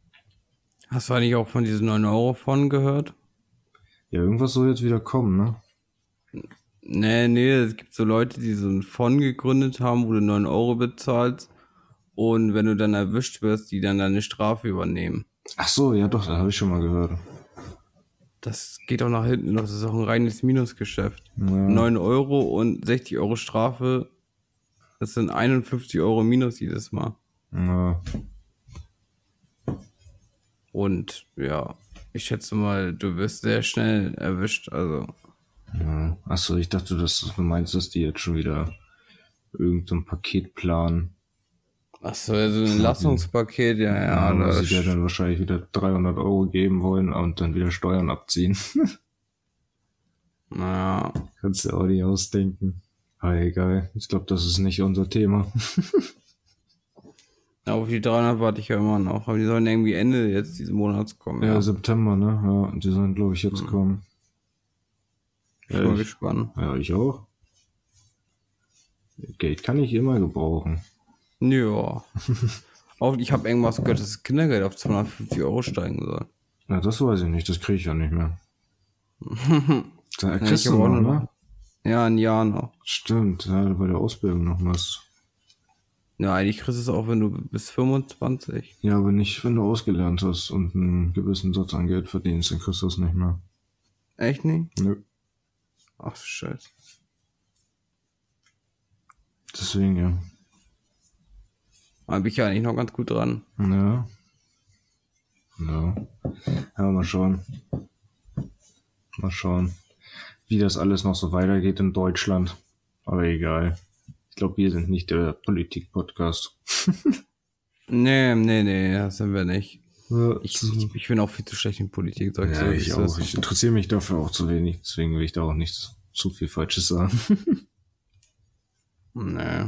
Hast du eigentlich auch von diesen 9 Euro von gehört? Ja, irgendwas soll jetzt wieder kommen, ne? Nee, nee, es gibt so Leute, die so ein Fond gegründet haben, wo du 9 Euro bezahlst und wenn du dann erwischt wirst, die dann deine Strafe übernehmen. Ach so, ja doch, da habe ich schon mal gehört. Das geht auch nach hinten, das ist auch ein reines Minusgeschäft. Ja. 9 Euro und 60 Euro Strafe, das sind 51 Euro Minus jedes Mal. Ja, Und ja, ich schätze mal, du wirst sehr schnell erwischt. Also, ja. Ach so, ich dachte, dass du meinst, dass die jetzt schon wieder irgendein Paket planen. Achso, also ein Entlastungspaket, ja, ja. Ja, dass sie dir dann wahrscheinlich wieder 300 Euro geben wollen und dann wieder Steuern abziehen. naja, <laughs> Kannst du auch nicht ausdenken. Aber egal, ich glaube, das ist nicht unser Thema. <laughs> auf die 300 warte ich ja immer noch. Aber die sollen irgendwie Ende jetzt diesen Monats kommen. Ja, Ja, September, ne? Ja, und die sollen, glaube ich, jetzt kommen. ich bin ich- gespannt. Ja, ich auch. Geld kann ich immer gebrauchen. Ja. auch, ich habe irgendwas gehört, dass das Kindergeld auf 250 Euro steigen soll. Na, das weiß ich nicht, das kriege ich ja nicht mehr. <laughs> Da kriegst hab du auch noch, ne? Ja, ein Jahr noch. Stimmt, ja, bei der Ausbildung noch was. Ja, eigentlich kriegst du es auch, wenn du bis 25. Ja, aber nicht, wenn du ausgelernt hast und einen gewissen Satz an Geld verdienst, dann kriegst du das nicht mehr. Echt nicht? Nö. Ach, scheiße. Deswegen, ja. Da bin ich ja eigentlich noch ganz gut dran. Ja. Ja. Ja, mal schauen. Mal schauen, wie das alles noch so weitergeht in Deutschland. Aber egal. Ich glaube, wir sind nicht der Politik-Podcast. <laughs> Nee, nee, nee, das sind wir nicht. Ich, ich, ich bin auch viel zu schlecht in Politik, sag ich ja, ich auch. Ich interessiere mich dafür auch zu wenig. Deswegen will ich da auch nicht zu viel Falsches sagen. <laughs> Nee.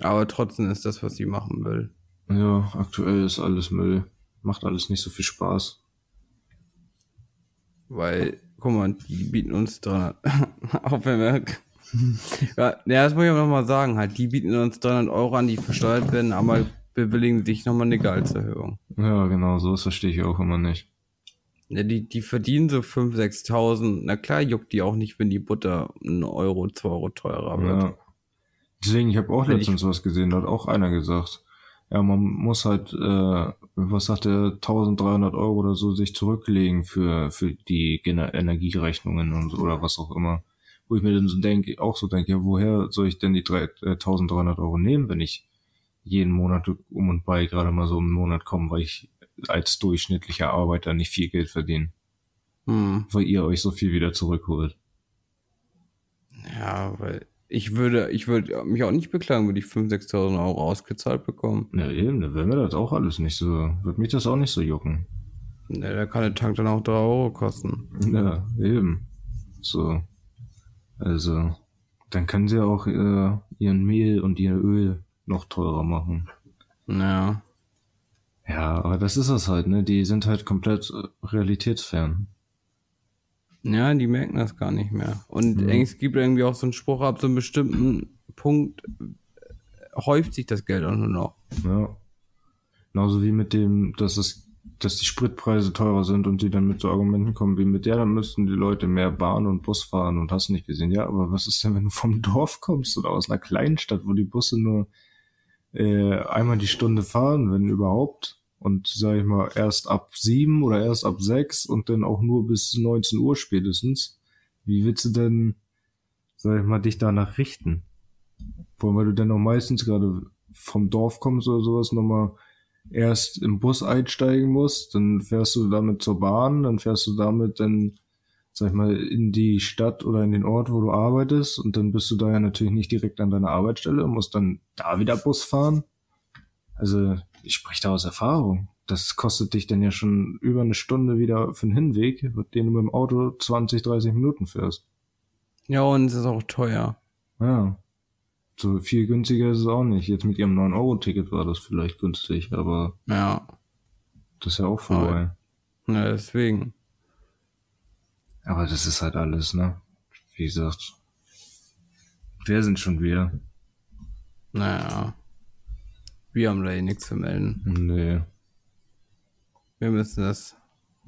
Aber trotzdem ist das, was sie machen will. Ja, aktuell ist alles Müll. Macht alles nicht so viel Spaß. Weil, guck mal, die bieten uns 300, auch wenn wir, ja, das muss ich aber nochmal sagen, halt, die bieten uns 300 Euro an, die versteuert werden, aber bewilligen sich nochmal eine Gehaltserhöhung. Ja, genau, so das verstehe ich auch immer nicht. Ja, die, die verdienen so 5.000, 6.000. Na klar juckt die auch nicht, wenn die Butter einen Euro, 2 Euro teurer wird. Ja. Deswegen, ich habe auch Wenn letztens was gesehen, da hat auch einer gesagt, ja, man muss halt, äh, was sagt er, 1300 Euro oder so sich zurücklegen für, für die Gener Energierechnungen und oder was auch immer. wo ich mir dann so denke, auch so denke, ja, woher soll ich denn die drei, äh, 1300 Euro nehmen, wenn ich jeden Monat um und bei gerade mal so im Monat komme, weil ich als durchschnittlicher Arbeiter nicht viel Geld verdiene, Hm. weil ihr euch so viel wieder zurückholt. Ja, weil ich würde, ich würde mich auch nicht beklagen, würde ich 5.000, 6.000 Euro ausgezahlt bekommen. Ja, eben, dann wäre mir das auch alles nicht so, wird mich das auch nicht so jucken. Ne, da kann der Tank dann auch 3 Euro kosten. Ja, eben. So. Also, dann können sie auch äh, ihren Mehl und ihr Öl noch teurer machen. Ja. Ja, aber das ist es halt, ne? Die sind halt komplett äh, realitätsfern. Ja, die merken das gar nicht mehr. Und Ja. es gibt irgendwie auch so einen Spruch, ab so einem bestimmten Punkt äh, häuft sich das Geld auch nur noch. Ja. Genauso wie mit dem, dass es, dass die Spritpreise teurer sind und die dann mit so Argumenten kommen wie mit, ja, dann müssten die Leute mehr Bahn und Bus fahren und hast nicht gesehen. Ja, aber was ist denn, wenn du vom Dorf kommst oder aus einer kleinen Stadt, wo die Busse nur äh, einmal die Stunde fahren, wenn überhaupt? Und sag ich mal, erst ab sieben oder erst ab sechs und dann auch nur bis 19 Uhr spätestens. Wie willst du denn, sag ich mal, dich danach richten? Vor allem, weil du dann auch meistens gerade vom Dorf kommst oder sowas nochmal erst im Bus einsteigen musst, dann fährst du damit zur Bahn, dann fährst du damit dann, sag ich mal, in die Stadt oder in den Ort, wo du arbeitest und dann bist du da ja natürlich nicht direkt an deiner Arbeitsstelle und musst dann da wieder Bus fahren. Also ich spreche da aus Erfahrung. Das kostet dich dann ja schon über eine Stunde wieder für den Hinweg, den du mit dem Auto 20, 30 Minuten fährst. Ja, und es ist auch teuer. Ja. So viel günstiger ist es auch nicht. Jetzt mit ihrem 9-Euro-Ticket war das vielleicht günstig, aber Ja. das ist ja auch vorbei. Ja, deswegen. Aber das ist halt alles, ne? Wie gesagt. Wer sind schon wir? Naja. Wir haben da eh nichts zu melden. Nee. Wir müssen das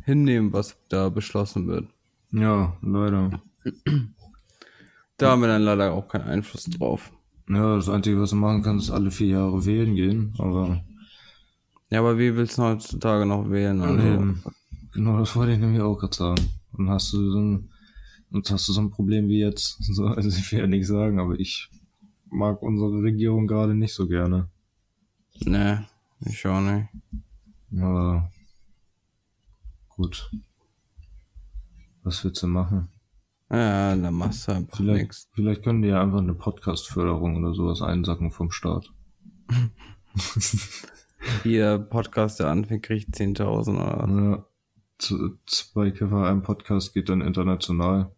hinnehmen, was da beschlossen wird. Ja, leider. Da haben wir dann leider auch keinen Einfluss drauf. Ja, das Einzige, was du machen kannst, ist alle vier Jahre wählen gehen, aber Ja, aber wie willst du heutzutage noch wählen? Also, ähm, genau, das wollte ich nämlich auch gerade sagen. Dann hast du so ein, und hast du so ein Problem wie jetzt. <laughs> So, also ich will ja nichts sagen, aber ich mag unsere Regierung gerade nicht so gerne. Ne, ich auch nicht. Aber gut. Was willst du machen? Ja, da machst du einfach Vielleicht, nichts. vielleicht können die ja einfach eine Podcast-Förderung oder sowas einsacken vom Staat. <laughs> Jeder Podcast, der anfängt, kriegt 10.000 oder was. Ja. Zwei Kiffer, ein Podcast geht dann international.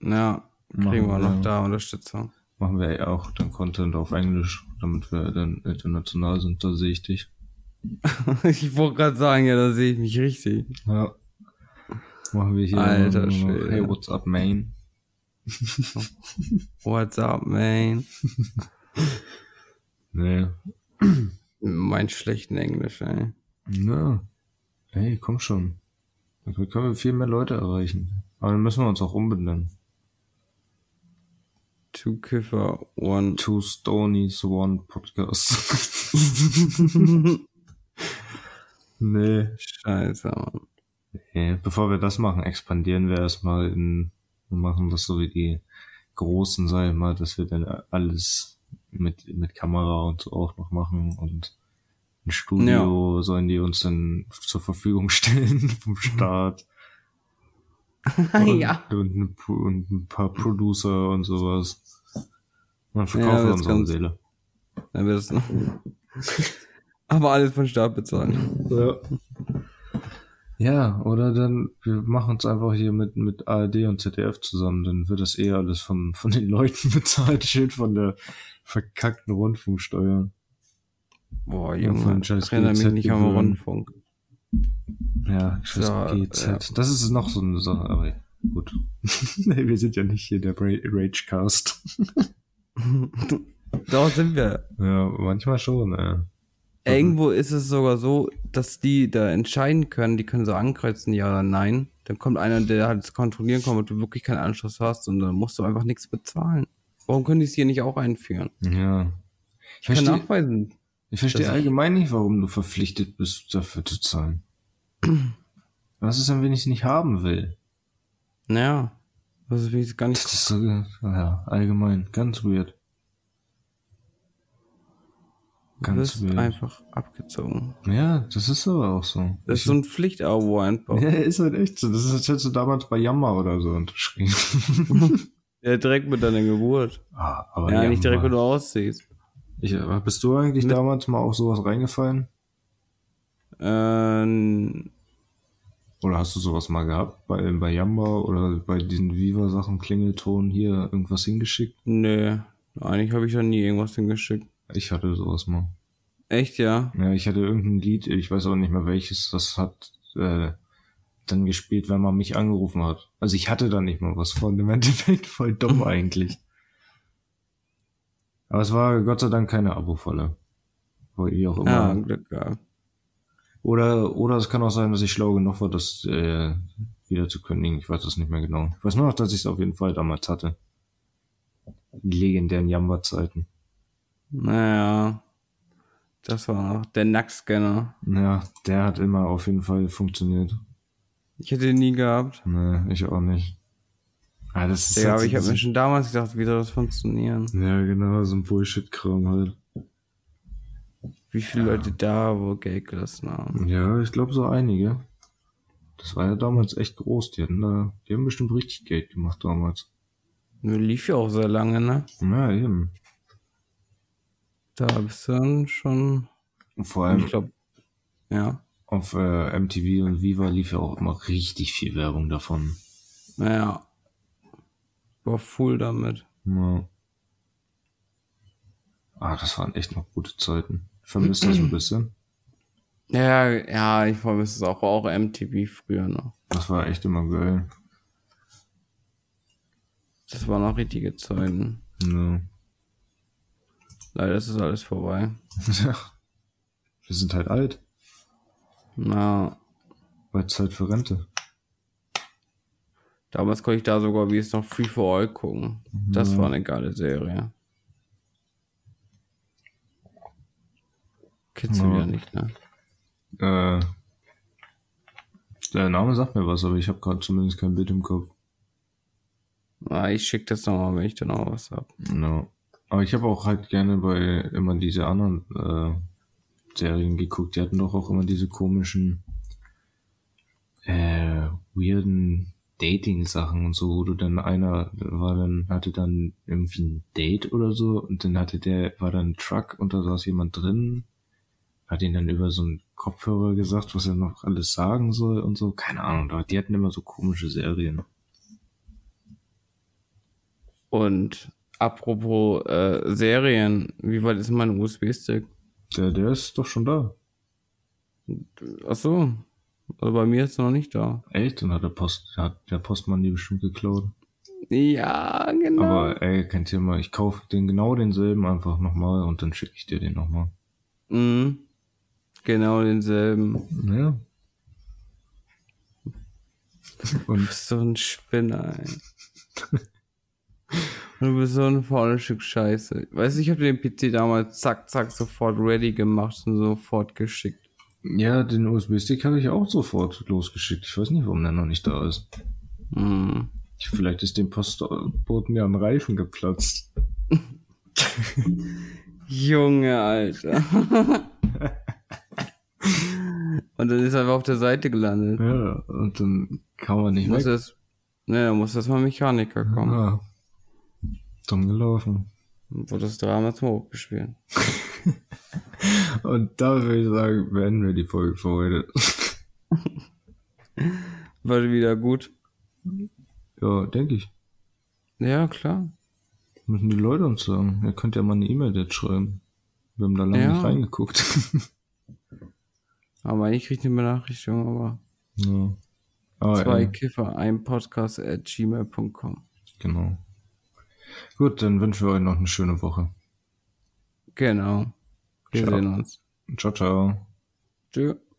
Ja, Machen kriegen wir noch da Unterstützung. Machen wir ja auch dann Content auf Englisch, damit wir dann international sind. Da sehe ich dich. <laughs> ich wollte gerade sagen, ja, da sehe ich mich richtig. Ja. Machen wir hier Alter Schwede. Hey, what's up, man? <laughs> What's up, man? <laughs> Nee. Mein schlechten Englisch, ey. Na. Hey, komm schon. Dann können wir viel mehr Leute erreichen. Aber dann müssen wir uns auch umbenennen. Two Kiffer, one. Two Stonies, one Podcast. <laughs> nee. Scheiße, Mann. nee. Bevor wir das machen, expandieren wir erstmal in, wir machen das so wie die Großen, sag ich mal, dass wir dann alles mit, mit Kamera und so auch noch machen und ein Studio sollen die uns dann zur Verfügung stellen <laughs> vom <laughs> Ja. Und, und, ein paar Producer und sowas. Man Ja, verkauft das unsere Seele. Dann wird es noch. <laughs> Aber alles von Staat bezahlt. Ja. Ja, oder dann, wir machen uns einfach hier mit, mit ARD und ZDF zusammen, dann wird das eher alles von, von den Leuten <laughs> bezahlt, schön von der verkackten Rundfunksteuer. Boah, Ja, Junge, scheiß erinnere mich nicht am. Rundfunk. Ja, scheiß So, GZ. ja. Das ist noch so eine Sache, aber gut. <laughs> nee, wir sind ja nicht hier der Ra Ragecast. <laughs> Doch sind wir. ja, manchmal schon, äh. Irgendwo ist es sogar so, dass die da entscheiden können, die können so ankreuzen, ja oder nein. Dann kommt einer, der halt das kontrollieren kann, ob du wirklich keinen Anschluss hast und dann musst du einfach nichts bezahlen. Warum können die es hier nicht auch einführen? Ja. Ich Ich kann verstehe, nachweisen. ich verstehe allgemein nicht, warum du verpflichtet bist, dafür zu zahlen. Was ist denn, wenn ich es nicht haben will? Naja. Was ist nicht. Das ist so, ja, allgemein, ganz weird. Du Ganz wirst weird. einfach abgezogen. Ja, das ist aber auch so. Das ist so ein Pflichtabo einfach. ja, ist halt echt so. Das ist, als hättest du damals bei Yammer oder so unterschrieben. <laughs> Ja, direkt mit deiner Geburt. ah, aber ja, nicht direkt, Yammer. wenn du aussiehst. Ich, aber bist du eigentlich Mit- damals mal auf sowas reingefallen? Ähm, Oder hast du sowas mal gehabt? Bei, bei Yamba oder bei diesen Viva-Sachen, Klingelton hier irgendwas hingeschickt? nö. Eigentlich habe ich da nie irgendwas hingeschickt. Ich hatte sowas mal. Echt, ja? Ja, ich hatte irgendein Lied, ich weiß aber nicht mehr welches, das hat äh, dann gespielt, wenn man mich angerufen hat. Also ich hatte da nicht mal was von. Im Endeffekt voll dumm <laughs> eigentlich. Aber es war Gott sei Dank keine Abo-Falle. Wie auch immer. Ja, Glück gehabt. Oder, oder es kann auch sein, dass ich schlau genug war, das äh, wieder zu kündigen. Ich weiß das nicht mehr genau. Ich weiß nur noch, dass ich es auf jeden Fall damals hatte. Die legendären Jamba-Zeiten. Naja. Das war noch der Nackscanner. Ja, der hat immer auf jeden Fall funktioniert. Ich hätte ihn nie gehabt. Nee, ich auch nicht. Ah, das ist Ja, halt aber so ich habe mir schon damals gedacht, wie soll das funktionieren? Ja, genau, so ein Bullshit-Kram halt. Wie viele Leute da wo Geld gelassen haben. Ja, ich glaube so einige. Das war ja damals echt groß. Die hatten da, die haben bestimmt richtig Geld gemacht damals. Nur lief ja auch sehr lange, ne? Ja, eben. Da bist du dann schon. Und vor allem Ich glaube. Ja. auf äh, MTV und Viva lief ja auch immer richtig viel Werbung davon. Naja. War full damit. Ja. Ah, das waren echt noch gute Zeiten. Vermisst das ein <clears throat> bisschen. Ja, ja, ich vermisse es auch, auch MTV früher noch. Das war echt immer geil. Das waren noch richtige Zeiten. Ja. Leider ist es alles vorbei. Ja. Wir sind halt alt. Na, Weil Zeit für Rente. damals konnte ich da sogar, wie es noch Free for All gucken. Das war eine geile Serie. Kennst du Ja. wieder nicht, ne? Äh, der Name sagt mir was, aber ich habe gerade zumindest kein Bild im Kopf. Ah, ich schick das nochmal, wenn ich dann auch was hab. No. Aber ich habe auch halt gerne bei immer diese anderen äh, Serien geguckt. Die hatten doch auch immer diese komischen, äh, weirden Dating-Sachen und so, wo du dann einer war dann, hatte dann irgendwie ein Date oder so und dann hatte der, war dann ein Truck und da saß jemand drin, hat ihn dann über so einen Kopfhörer gesagt, was er noch alles sagen soll und so. Keine Ahnung, die hatten immer so komische Serien. Und apropos äh, Serien, wie weit ist mein USB-Stick? Der, der ist doch schon da. Ach so. Also bei mir ist er noch nicht da. Echt? Dann hat der Post, hat der Postmann die bestimmt geklaut. Ja, genau. Aber ey, kein Thema. Ich kaufe den genau denselben einfach nochmal und dann schicke ich dir den nochmal. Mhm. Genau denselben. Ja. Du Und bist so ein Spinner, ey. <laughs> Du bist so ein faules Stück Scheiße. Weißt du, ich habe den PC damals zack, zack sofort ready gemacht und sofort geschickt. ja, den USB-Stick habe ich auch sofort losgeschickt. Ich weiß nicht, warum der noch nicht da ist. Mhm. Vielleicht ist dem Postboten ja ein Reifen geplatzt. <laughs> Junge, Alter. <laughs> und dann ist er einfach auf der Seite gelandet. Ja, und dann kann man nicht Muss weg. das, ne, da muss erstmal Mechaniker kommen. Ja. Dumm gelaufen. Und wurde das Drama zum Hochgespielt. <laughs> Und da würde ich sagen, beenden wir die Folge für heute. <laughs> War wieder gut. Ja, denke ich. Ja, klar. Müssen die Leute uns sagen. Ihr könnt ja mal eine E-Mail jetzt schreiben. Wir haben da lange Ja. nicht reingeguckt. <laughs> Aber eigentlich kriege ich eine Benachrichtigung, aber ja. Aber, zwei äh, Kiffer, ein Podcast at gmail.com. genau. Gut, dann wünschen wir euch noch eine schöne Woche. Genau. Wir Ciao. sehen uns. Ciao, ciao. Tschüss.